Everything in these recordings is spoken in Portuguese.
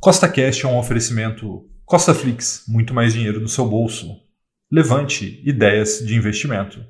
Costa Cash é um oferecimento Costa Flix, muito mais dinheiro no seu bolso. Levante ideias de investimento.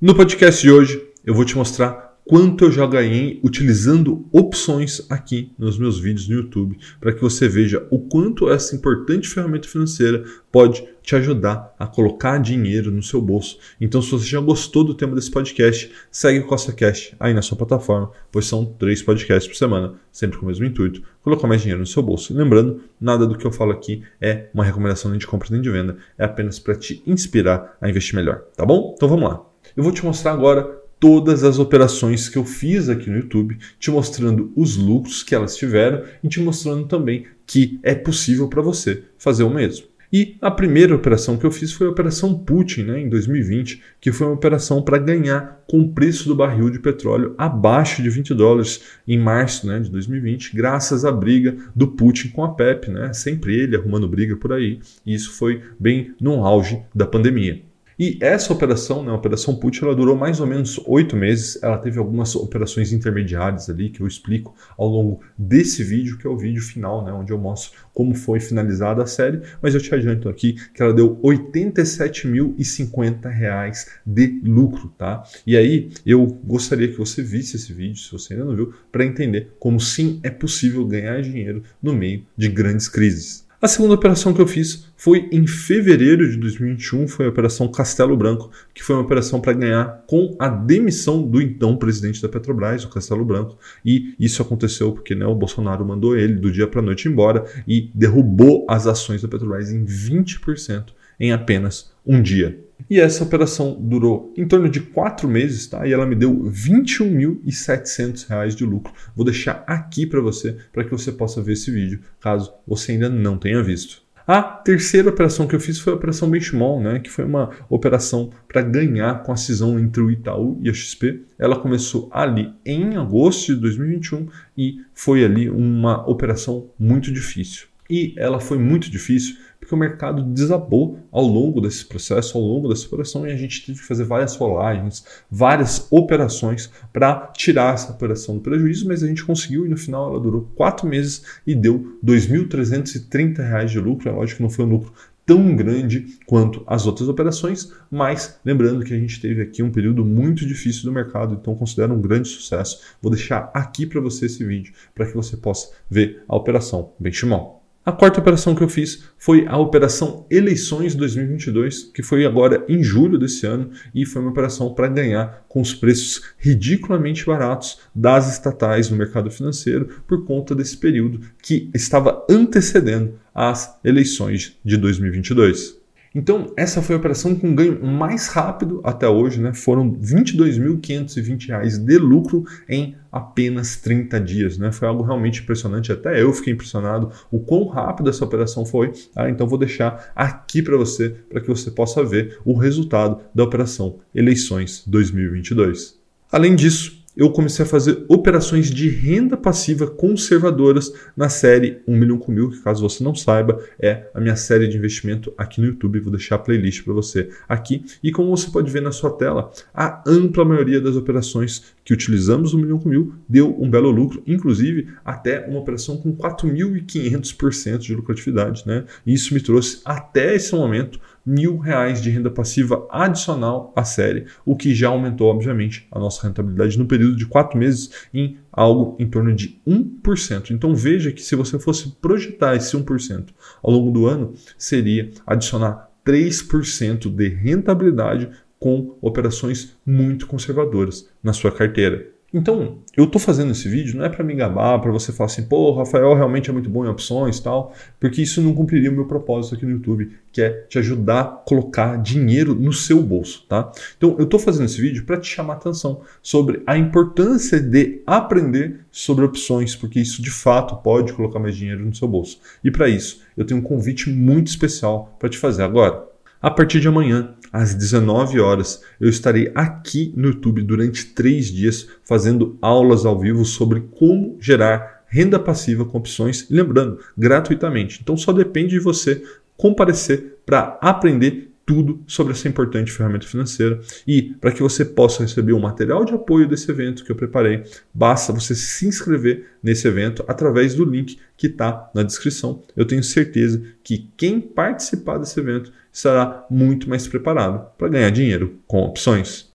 No podcast de hoje, eu vou te mostrar quanto eu já ganhei utilizando opções aqui nos meus vídeos no YouTube, para que você veja o quanto essa importante ferramenta financeira pode te ajudar a colocar dinheiro no seu bolso. Então, se você já gostou do tema desse podcast, segue o Costa Cash aí na sua plataforma, pois são três podcasts por semana, sempre com o mesmo intuito, colocar mais dinheiro no seu bolso. E lembrando, nada do que eu falo aqui é uma recomendação nem de compra nem de venda, é apenas para te inspirar a investir melhor, tá bom? Então vamos lá. Eu vou te mostrar agora todas as operações que eu fiz aqui no YouTube, te mostrando os lucros que elas tiveram e te mostrando também que é possível para você fazer o mesmo. E a primeira operação que eu fiz foi a Operação Putin, né, em 2020, que foi uma operação para ganhar com o preço do barril de petróleo abaixo de 20 dólares em março né, de 2020, graças à briga do Putin com a PEP, né, sempre ele arrumando briga por aí. E isso foi bem no auge da pandemia. E essa operação, né, a Operação Put, ela durou mais ou menos oito meses. Ela teve algumas operações intermediárias ali que eu explico ao longo desse vídeo, que é o vídeo final, né, onde eu mostro como foi finalizada a série. Mas eu te adianto aqui que ela deu R$ 87.050 de lucro, tá? E aí eu gostaria que você visse esse vídeo, se você ainda não viu, para entender como sim é possível ganhar dinheiro no meio de grandes crises. A segunda operação que eu fiz foi em fevereiro de 2021, foi a Operação Castelo Branco, que foi uma operação para ganhar com a demissão do então presidente da Petrobras, o Castelo Branco. E isso aconteceu porque né, o Bolsonaro mandou ele do dia para a noite embora e derrubou as ações da Petrobras em 20% em apenas um dia. E essa operação durou em torno de quatro meses, tá? E ela me deu R$ 21.700 de lucro. Vou deixar aqui para você, para que você possa ver esse vídeo, caso você ainda não tenha visto. A terceira operação que eu fiz foi a operação Benchmall, né, que foi uma operação para ganhar com a cisão entre o Itaú e a XP. Ela começou ali em agosto de 2021 e foi ali uma operação muito difícil. E ela foi muito difícil porque o mercado desabou ao longo desse processo, ao longo dessa operação, e a gente teve que fazer várias rolagens, várias operações para tirar essa operação do prejuízo, mas a gente conseguiu e no final ela durou quatro meses e deu R$ 2.330 de lucro. É lógico que não foi um lucro tão grande quanto as outras operações, mas lembrando que a gente teve aqui um período muito difícil do mercado, então considero um grande sucesso. Vou deixar aqui para você esse vídeo para que você possa ver a operação Benchmark. A quarta operação que eu fiz foi a Operação Eleições 2022, que foi agora em julho desse ano e foi uma operação para ganhar com os preços ridiculamente baratos das estatais no mercado financeiro por conta desse período que estava antecedendo as eleições de 2022. Então, essa foi a operação com ganho mais rápido até hoje, né? Foram R$ 22.520 de lucro em apenas 30 dias, né? Foi algo realmente impressionante, até eu fiquei impressionado o quão rápido essa operação foi. Ah, então vou deixar aqui para você, para que você possa ver o resultado da operação Eleições 2022. Além disso, eu comecei a fazer operações de renda passiva conservadoras na série 1 milhão com mil, que caso você não saiba, é a minha série de investimento aqui no YouTube. Vou deixar a playlist para você aqui. E como você pode ver na sua tela, a ampla maioria das operações que utilizamos no milhão com mil deu um belo lucro, inclusive até uma operação com 4.500% de lucratividade. Né? E isso me trouxe até esse momento mil reais de renda passiva adicional à série, o que já aumentou, obviamente, a nossa rentabilidade no período de quatro meses em algo em torno de 1%. Então veja que se você fosse projetar esse 1% ao longo do ano, seria adicionar 3% de rentabilidade com operações muito conservadoras na sua carteira. Então, eu estou fazendo esse vídeo não é para me gabar, para você falar assim, pô, Rafael realmente é muito bom em opções e tal, porque isso não cumpriria o meu propósito aqui no YouTube, que é te ajudar a colocar dinheiro no seu bolso, tá? Então, eu estou fazendo esse vídeo para te chamar atenção sobre a importância de aprender sobre opções, porque isso de fato pode colocar mais dinheiro no seu bolso. E para isso, eu tenho um convite muito especial para te fazer agora. A partir de amanhã, às 19 horas, eu estarei aqui no YouTube durante três dias fazendo aulas ao vivo sobre como gerar renda passiva com opções, lembrando, gratuitamente. Então só depende de você comparecer para aprender tudo sobre essa importante ferramenta financeira. E para que você possa receber o material de apoio desse evento que eu preparei, basta você se inscrever nesse evento através do link que está na descrição. Eu tenho certeza que quem participar desse evento estará muito mais preparado para ganhar dinheiro com opções.